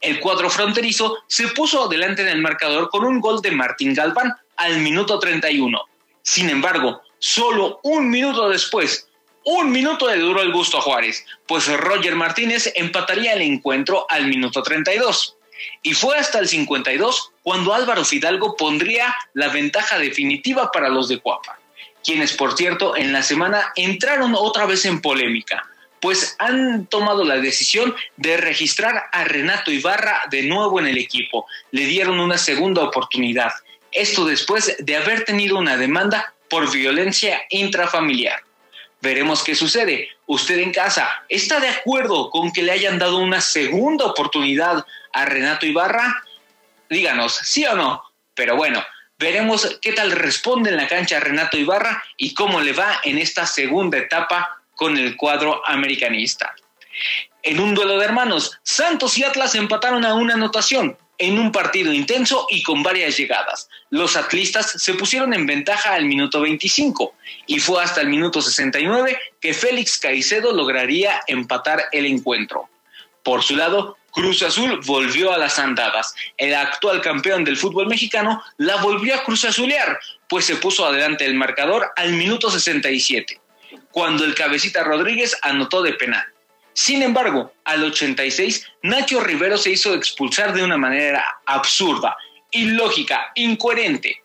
El cuadro fronterizo se puso delante del marcador con un gol de Martín Galván al minuto 31. Sin embargo, solo un minuto después, un minuto de duro el gusto a Juárez, pues Roger Martínez empataría el encuentro al minuto 32. Y fue hasta el 52 cuando Álvaro Fidalgo pondría la ventaja definitiva para los de Cuapa, quienes por cierto en la semana entraron otra vez en polémica, pues han tomado la decisión de registrar a Renato Ibarra de nuevo en el equipo. Le dieron una segunda oportunidad. Esto después de haber tenido una demanda por violencia intrafamiliar. Veremos qué sucede. Usted en casa, ¿está de acuerdo con que le hayan dado una segunda oportunidad a Renato Ibarra? Díganos, sí o no. Pero bueno, veremos qué tal responde en la cancha Renato Ibarra y cómo le va en esta segunda etapa con el cuadro americanista. En un duelo de hermanos, Santos y Atlas empataron a una anotación en un partido intenso y con varias llegadas. Los atlistas se pusieron en ventaja al minuto 25 y fue hasta el minuto 69 que Félix Caicedo lograría empatar el encuentro. Por su lado, Cruz Azul volvió a las andadas. El actual campeón del fútbol mexicano la volvió a Cruz Azulear, pues se puso adelante el marcador al minuto 67 cuando el cabecita Rodríguez anotó de penal. Sin embargo, al 86, Nacho Rivero se hizo expulsar de una manera absurda, ilógica, incoherente.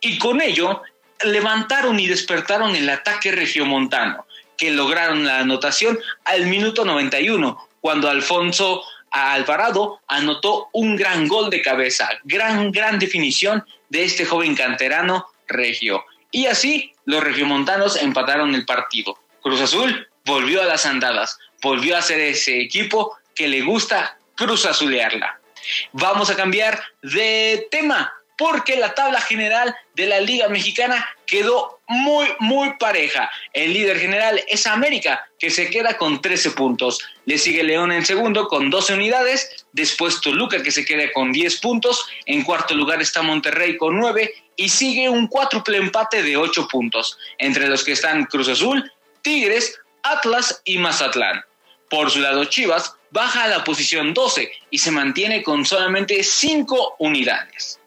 Y con ello levantaron y despertaron el ataque regiomontano, que lograron la anotación al minuto 91, cuando Alfonso Alvarado anotó un gran gol de cabeza, gran, gran definición de este joven canterano regio. Y así los regiomontanos empataron el partido. Cruz Azul volvió a las andadas, volvió a ser ese equipo que le gusta Cruz Azulearla. Vamos a cambiar de tema porque la tabla general de la Liga Mexicana quedó muy, muy pareja. El líder general es América, que se queda con 13 puntos. Le sigue León en segundo con 12 unidades. Después Toluca, que se queda con 10 puntos. En cuarto lugar está Monterrey con 9. Y sigue un cuádruple empate de 8 puntos, entre los que están Cruz Azul, Tigres, Atlas y Mazatlán. Por su lado, Chivas baja a la posición 12 y se mantiene con solamente 5 unidades.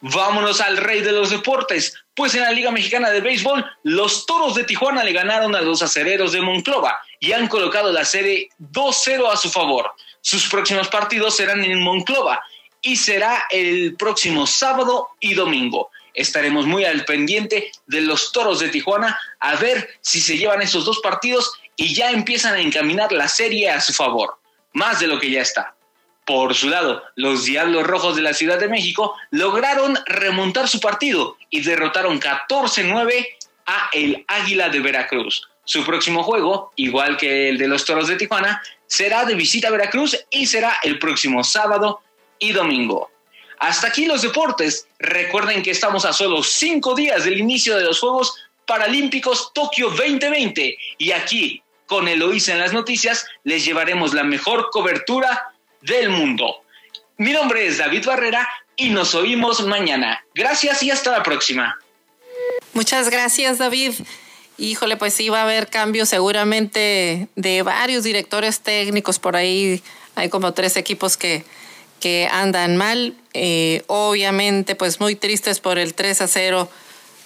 Vámonos al rey de los deportes, pues en la Liga Mexicana de Béisbol, los Toros de Tijuana le ganaron a los acereros de Monclova y han colocado la serie 2-0 a su favor. Sus próximos partidos serán en Monclova y será el próximo sábado y domingo. Estaremos muy al pendiente de los Toros de Tijuana a ver si se llevan esos dos partidos y ya empiezan a encaminar la serie a su favor, más de lo que ya está. Por su lado, los Diablos Rojos de la Ciudad de México lograron remontar su partido y derrotaron 14-9 a el Águila de Veracruz. Su próximo juego, igual que el de los Toros de Tijuana, será de visita a Veracruz y será el próximo sábado y domingo. Hasta aquí los deportes. Recuerden que estamos a solo cinco días del inicio de los Juegos Paralímpicos Tokio 2020 y aquí, con Eloísa en las noticias, les llevaremos la mejor cobertura del mundo. Mi nombre es David Barrera y nos oímos mañana. Gracias y hasta la próxima. Muchas gracias, David. Híjole, pues sí va a haber cambios seguramente de varios directores técnicos por ahí. Hay como tres equipos que, que andan mal. Eh, obviamente, pues muy tristes por el 3 a 0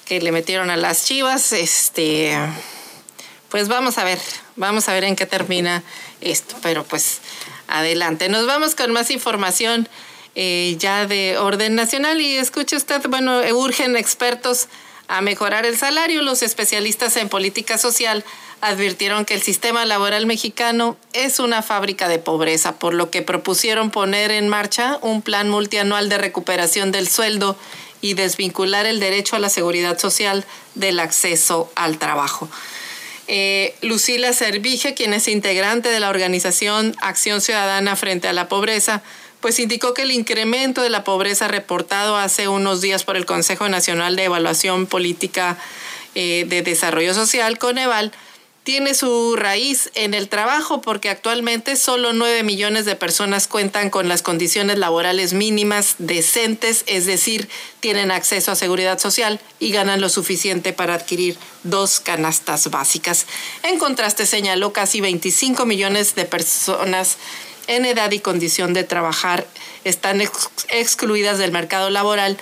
que le metieron a las Chivas. Este, pues vamos a ver, vamos a ver en qué termina esto. Pero pues adelante. Nos vamos con más información eh, ya de orden nacional y escuche usted, bueno, urgen expertos a mejorar el salario. Los especialistas en política social advirtieron que el sistema laboral mexicano es una fábrica de pobreza, por lo que propusieron poner en marcha un plan multianual de recuperación del sueldo y desvincular el derecho a la seguridad social del acceso al trabajo. Eh, Lucila Servige, quien es integrante de la organización Acción Ciudadana frente a la Pobreza, pues indicó que el incremento de la pobreza reportado hace unos días por el Consejo Nacional de Evaluación Política eh, de Desarrollo Social, Coneval, tiene su raíz en el trabajo porque actualmente solo 9 millones de personas cuentan con las condiciones laborales mínimas decentes, es decir, tienen acceso a seguridad social y ganan lo suficiente para adquirir dos canastas básicas. En contraste, señaló casi 25 millones de personas en edad y condición de trabajar están excluidas del mercado laboral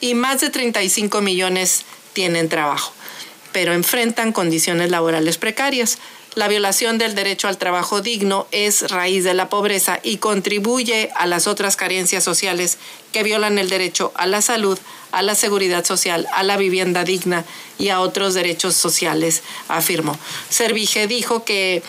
y más de 35 millones tienen trabajo pero enfrentan condiciones laborales precarias. La violación del derecho al trabajo digno es raíz de la pobreza y contribuye a las otras carencias sociales que violan el derecho a la salud, a la seguridad social, a la vivienda digna y a otros derechos sociales, afirmó. Servige dijo que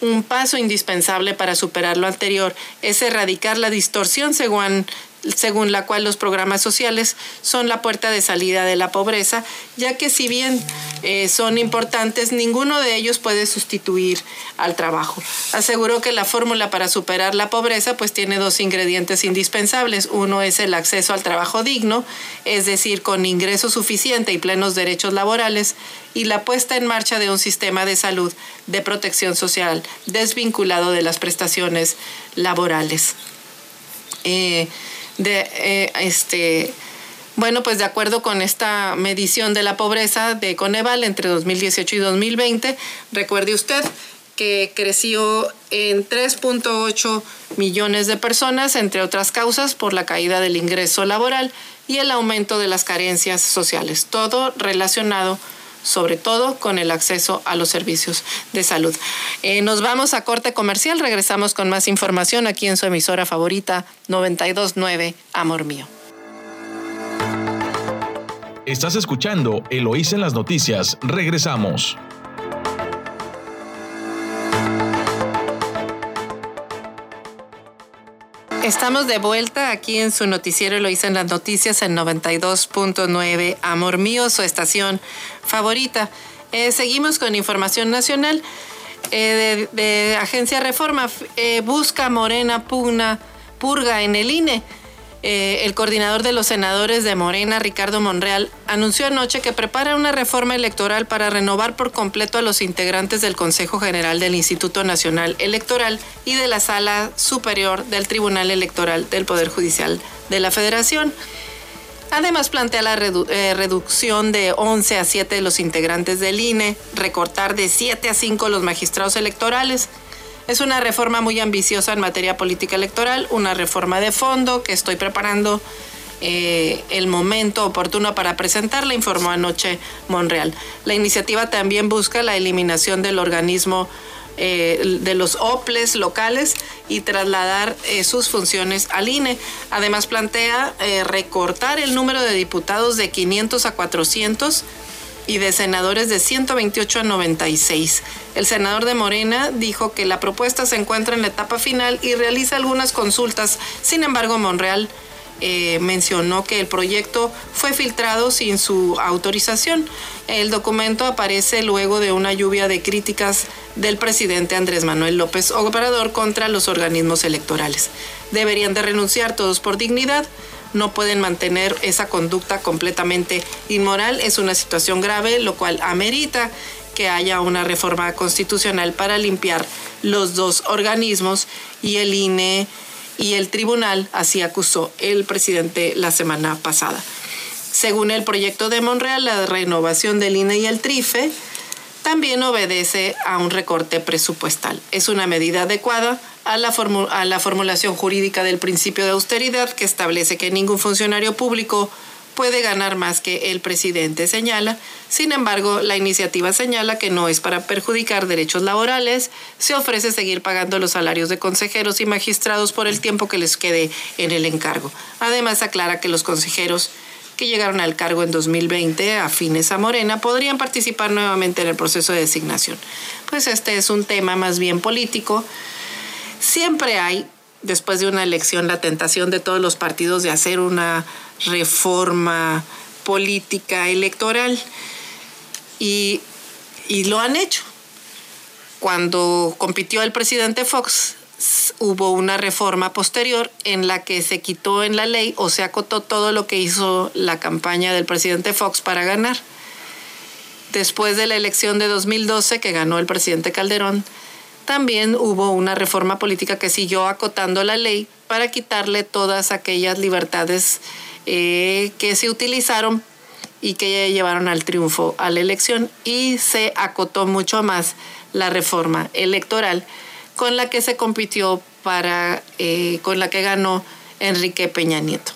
un paso indispensable para superar lo anterior es erradicar la distorsión según, según la cual los programas sociales son la puerta de salida de la pobreza, ya que si bien eh, son importantes, ninguno de ellos puede sustituir al trabajo. Aseguró que la fórmula para superar la pobreza pues tiene dos ingredientes indispensables. Uno es el acceso al trabajo digno, es decir, con ingreso suficiente y plenos derechos laborales, y la puesta en marcha de un sistema de salud de protección social desvinculado de las prestaciones laborales. Eh, de eh, este bueno, pues de acuerdo con esta medición de la pobreza de Coneval entre 2018 y 2020, recuerde usted que creció en 3.8 millones de personas, entre otras causas, por la caída del ingreso laboral y el aumento de las carencias sociales, todo relacionado sobre todo con el acceso a los servicios de salud. Eh, nos vamos a corte comercial, regresamos con más información aquí en su emisora favorita 929 Amor Mío. Estás escuchando Eloís en las noticias, regresamos. Estamos de vuelta aquí en su noticiero, lo hice en las noticias en 92.9, Amor Mío, su estación favorita. Eh, seguimos con información nacional eh, de, Agencia Reforma. Eh, busca Morena pugna, purga en el INE. Eh, el coordinador de los senadores de Morena, Ricardo Monreal, anunció anoche que prepara una reforma electoral para renovar por completo a los integrantes del Consejo General del Instituto Nacional Electoral y de la Sala Superior del Tribunal Electoral del Poder Judicial de la Federación. Además, plantea la eh, reducción de 11 a 7 de los integrantes del INE, recortar de 7 a 5 los magistrados electorales, es una reforma muy ambiciosa en materia política electoral, una reforma de fondo que estoy preparando eh, el momento oportuno para presentarla, informó anoche Monreal. La iniciativa también busca la eliminación del organismo eh, de los OPLES locales y trasladar eh, sus funciones al INE. Además plantea recortar el número de diputados de 500 a 400 y de senadores de 128 a 96. El senador de Morena dijo que la propuesta se encuentra en la etapa final y realiza algunas consultas. Sin embargo, Monreal eh, mencionó que el proyecto fue filtrado sin su autorización. El documento aparece luego de una lluvia de críticas del presidente Andrés Manuel López Obrador contra los organismos electorales. Deberían de renunciar todos por dignidad no pueden mantener esa conducta completamente inmoral. Es una situación grave, lo cual amerita que haya una reforma constitucional para limpiar los dos organismos y el INE y el tribunal, así acusó el presidente la semana pasada. Según el proyecto de Monreal, la renovación del INE y el TRIFE también obedece a un recorte presupuestal. Es una medida adecuada a la, a la formulación jurídica del principio de austeridad que establece que ningún funcionario público puede ganar más que el presidente señala. Sin embargo, la iniciativa señala que no es para perjudicar derechos laborales. Se ofrece seguir pagando los salarios de consejeros y magistrados por el tiempo que les quede en el encargo. Además, aclara que los consejeros que llegaron al cargo en 2020 afines a Morena podrían participar nuevamente en el proceso de designación. Pues este es un tema más bien político. Siempre hay después de una elección la tentación de todos los partidos de hacer una reforma política electoral y, lo han hecho. Cuando compitió el presidente Fox, hubo una reforma posterior en la que se quitó en la ley o se acotó todo lo que hizo la campaña del presidente Fox para ganar. Después de la elección de 2012 que ganó el presidente Calderón, también hubo una reforma política que siguió acotando la ley para quitarle todas aquellas libertades eh, que se utilizaron y que llevaron al triunfo a la elección. Y se acotó mucho más la reforma electoral con la que se compitió para eh, con la que ganó Enrique Peña Nieto.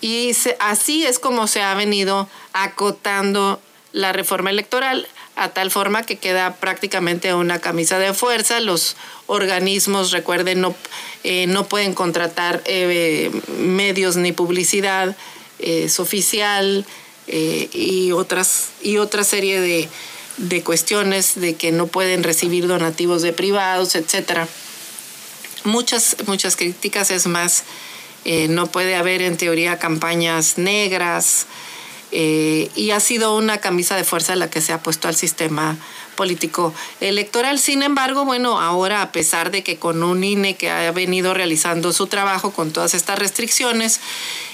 Y así es como se ha venido acotando la reforma electoral a tal forma que queda prácticamente una camisa de fuerza. Los organismos, recuerden, no, eh, no pueden contratar eh, medios ni publicidad, es oficial eh, y, otras, y otra serie de, de, cuestiones de que no pueden recibir donativos de privados, etc. Muchas, muchas críticas, es más, no puede haber en teoría campañas negras, eh, y ha sido una camisa de fuerza la que se ha puesto al sistema político electoral. Sin embargo, bueno, ahora a pesar de que con un INE que ha venido realizando su trabajo con todas estas restricciones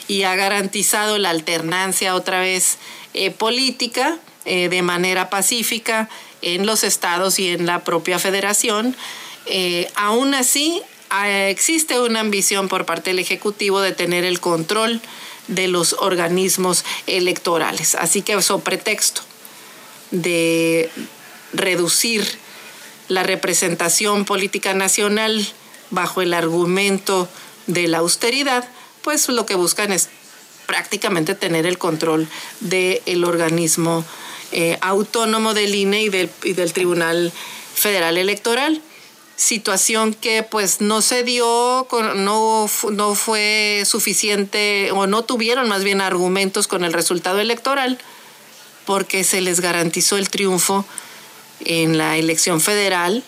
y ha garantizado la alternancia otra vez eh, política eh, de manera pacífica en los estados y en la propia federación, aún así existe una ambición por parte del Ejecutivo de tener el control de los organismos electorales. Así que eso pretexto de reducir la representación política nacional bajo el argumento de la austeridad, pues lo que buscan es prácticamente tener el control del organismo eh, autónomo del INE y del, y del Tribunal Federal Electoral situación que pues no se dio, no, no fue suficiente o no tuvieron más bien argumentos con el resultado electoral porque se les garantizó el triunfo en la elección federal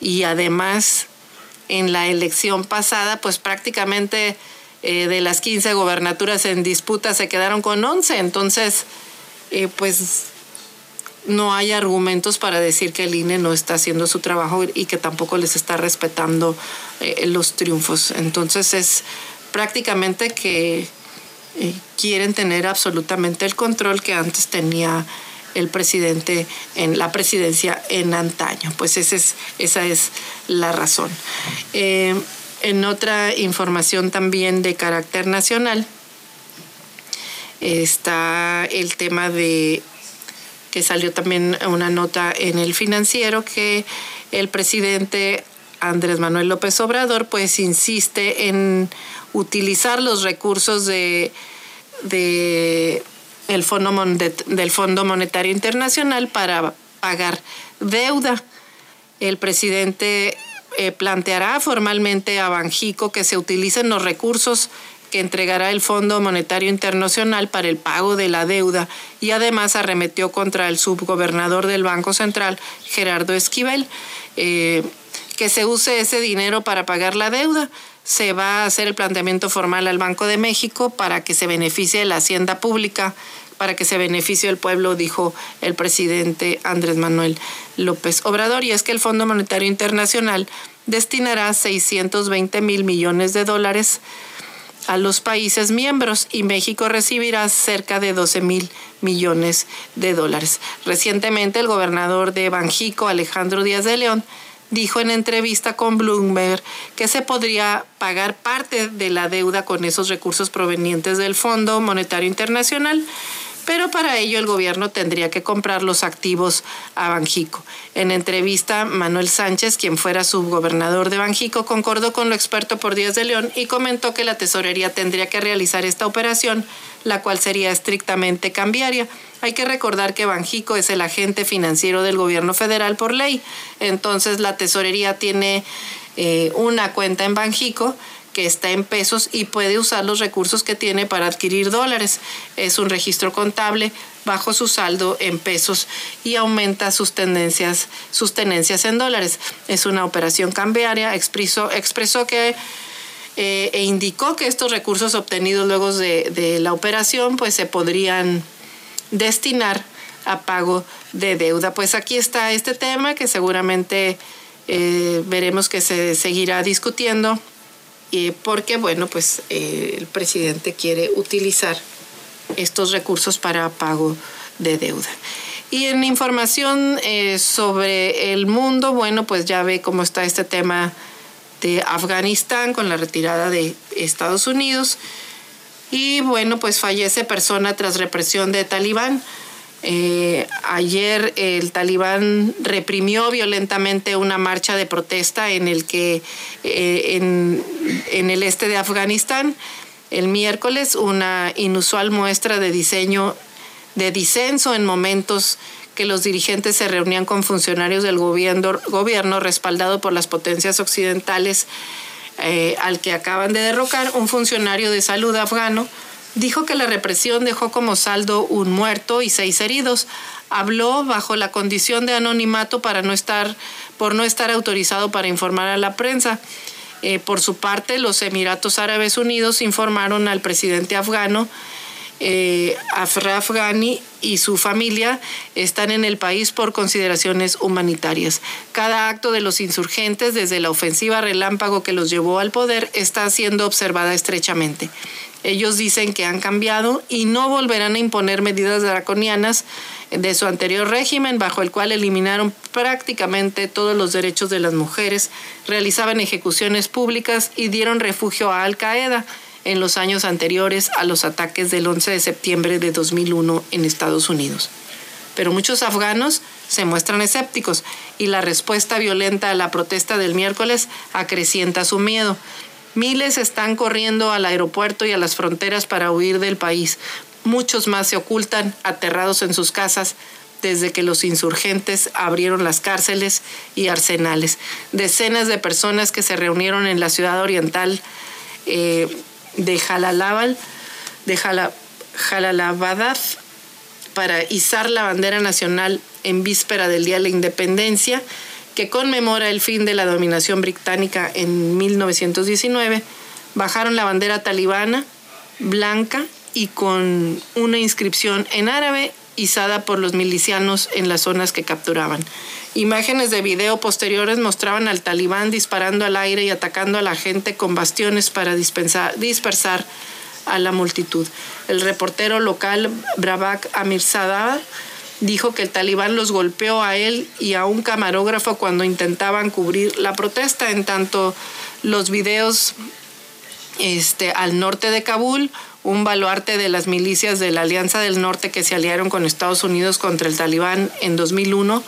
y además en la elección pasada pues prácticamente eh, de las 15 gobernaturas en disputa se quedaron con 11 entonces eh, pues no hay argumentos para decir que el INE no está haciendo su trabajo y que tampoco les está respetando eh, los triunfos. Entonces es prácticamente que eh, quieren tener absolutamente el control que antes tenía el presidente en la presidencia en antaño. Pues esa es, esa es la razón. Eh, en otra información también de carácter nacional está el tema de que salió también una nota en el financiero que el presidente Andrés Manuel López Obrador pues insiste en utilizar los recursos de, el Fondo del Fondo Monetario Internacional para pagar deuda. El presidente eh, planteará formalmente a Banjico que se utilicen los recursos que entregará el Fondo Monetario Internacional para el pago de la deuda y además arremetió contra el subgobernador del Banco Central, Gerardo Esquivel, eh, que se use ese dinero para pagar la deuda. Se va a hacer el planteamiento formal al Banco de México para que se beneficie la hacienda pública, para que se beneficie el pueblo, dijo el presidente Andrés Manuel López Obrador. Y es que el Fondo Monetario Internacional destinará 620 mil millones de dólares a los países miembros y México recibirá cerca de 12 mil millones de dólares. Recientemente el gobernador de Banjico, Alejandro Díaz de León, dijo en entrevista con Bloomberg que se podría pagar parte de la deuda con esos recursos provenientes del Fondo Monetario Internacional, pero para ello el gobierno tendría que comprar los activos a Banjico. En entrevista, Manuel Sánchez, quien fuera subgobernador de Banjico, concordó con lo experto por Díaz de León y comentó que la tesorería tendría que realizar esta operación, la cual sería estrictamente cambiaria. Hay que recordar que Banjico es el agente financiero del gobierno federal por ley, entonces la tesorería tiene eh, una cuenta en Banjico que está en pesos y puede usar los recursos que tiene para adquirir dólares. Es un registro contable bajo su saldo en pesos y aumenta sus tendencias, sus tenencias en dólares. Es una operación cambiaria. Expresó, expresó que eh, e indicó que estos recursos obtenidos luego de, la operación pues se podrían destinar a pago de deuda. Pues aquí está este tema que seguramente eh, veremos que se seguirá discutiendo porque, bueno, pues eh, el presidente quiere utilizar estos recursos para pago de deuda. Y en información eh, sobre el mundo, bueno, pues ya ve cómo está este tema de Afganistán con la retirada de Estados Unidos. Y bueno, pues fallece persona tras represión de Talibán. Eh, ayer el talibán reprimió violentamente una marcha de protesta en el que eh, en, el este de Afganistán. El miércoles una inusual muestra de diseño de disenso en momentos que los dirigentes se reunían con funcionarios del gobierno, respaldado por las potencias occidentales eh, al que acaban de derrocar un funcionario de salud afgano Dijo que la represión dejó como saldo un muerto y seis heridos. Habló bajo la condición de anonimato para no estar, por no estar autorizado para informar a la prensa. Eh, por su parte, los Emiratos Árabes Unidos informaron al presidente afgano eh, Afraf Ghani y su familia están en el país por consideraciones humanitarias. Cada acto de los insurgentes, desde la ofensiva relámpago que los llevó al poder, está siendo observada estrechamente. Ellos dicen que han cambiado y no volverán a imponer medidas draconianas de su anterior régimen, bajo el cual eliminaron prácticamente todos los derechos de las mujeres, realizaban ejecuciones públicas y dieron refugio a Al Qaeda en los años anteriores a los ataques del 11 de septiembre de 2001 en Estados Unidos. Pero muchos afganos se muestran escépticos y la respuesta violenta a la protesta del miércoles acrecienta su miedo. Miles están corriendo al aeropuerto y a las fronteras para huir del país. Muchos más se ocultan aterrados en sus casas desde que los insurgentes abrieron las cárceles y arsenales. Decenas de personas que se reunieron en la ciudad oriental eh, de Jalalabad, para izar la bandera nacional en víspera del Día de la Independencia que conmemora el fin de la dominación británica en 1919, bajaron la bandera talibana blanca y con una inscripción en árabe izada por los milicianos en las zonas que capturaban. Imágenes de video posteriores mostraban al talibán disparando al aire y atacando a la gente con bastiones para dispersar a la multitud. El reportero local Bravak Amirzadeh dijo que el talibán los golpeó a él y a un camarógrafo cuando intentaban cubrir la protesta. En tanto, los videos este, al norte de Kabul, un baluarte de las milicias de la Alianza del Norte que se aliaron con Estados Unidos contra el talibán en 2001,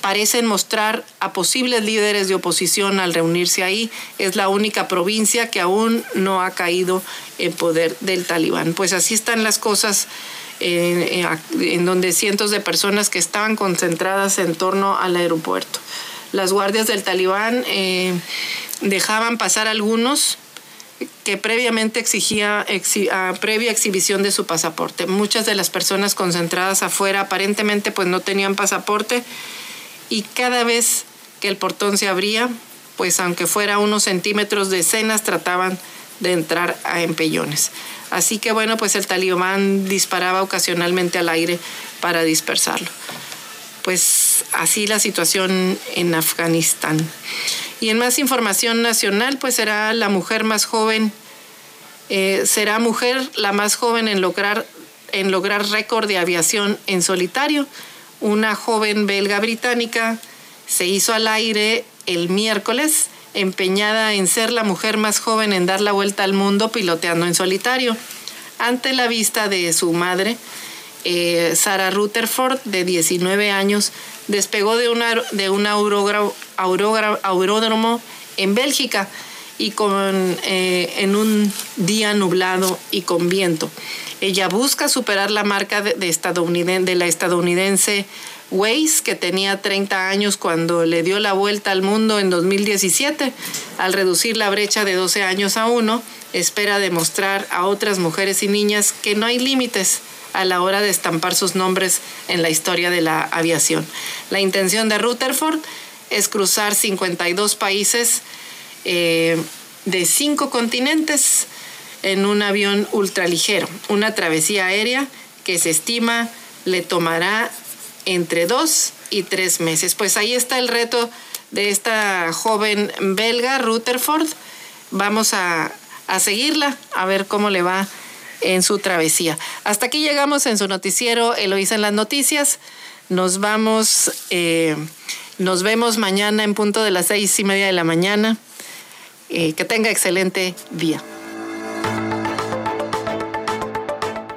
parecen mostrar a posibles líderes de oposición al reunirse ahí. Es la única provincia que aún no ha caído en poder del talibán. Pues así están las cosas en, donde cientos de personas que estaban concentradas en torno al aeropuerto. Las guardias del talibán eh, dejaban pasar algunos que previamente exigía previa exhibición de su pasaporte. Muchas de las personas concentradas afuera aparentemente pues no tenían pasaporte y cada vez que el portón se abría, pues aunque fuera unos centímetros de escenas, trataban de entrar a empellones. Así que bueno, pues el talibán disparaba ocasionalmente al aire para dispersarlo. Pues así la situación en Afganistán. Y en más información nacional, pues será la mujer más joven, eh, será mujer la más joven en lograr, en lograr récord de aviación en solitario. Una joven belga británica se hizo al aire el miércoles empeñada en ser la mujer más joven en dar la vuelta al mundo piloteando en solitario. ante la vista de su madre, eh, Sarah Rutherford, de 19 años, despegó de, una, de un auródromo en Bélgica y con, eh, en un día nublado y con viento. Ella busca superar la marca de la estadounidense Weiss, que tenía 30 años cuando le dio la vuelta al mundo en 2017. Al reducir la brecha de 12 años a uno, espera demostrar a otras mujeres y niñas que no hay límites a la hora de estampar sus nombres en la historia de la aviación. La intención de Rutherford es cruzar 52 países eh, de cinco continentes en un avión ultraligero, una travesía aérea que se estima le tomará entre dos y tres meses. Pues ahí está el reto de esta joven belga, Rutherford. Vamos a, seguirla, a ver cómo le va en su travesía. Hasta aquí llegamos en su noticiero Eloísa en las noticias. Nos vamos, eh, nos vemos mañana en punto de las seis y media de la mañana. Eh, que tenga excelente día.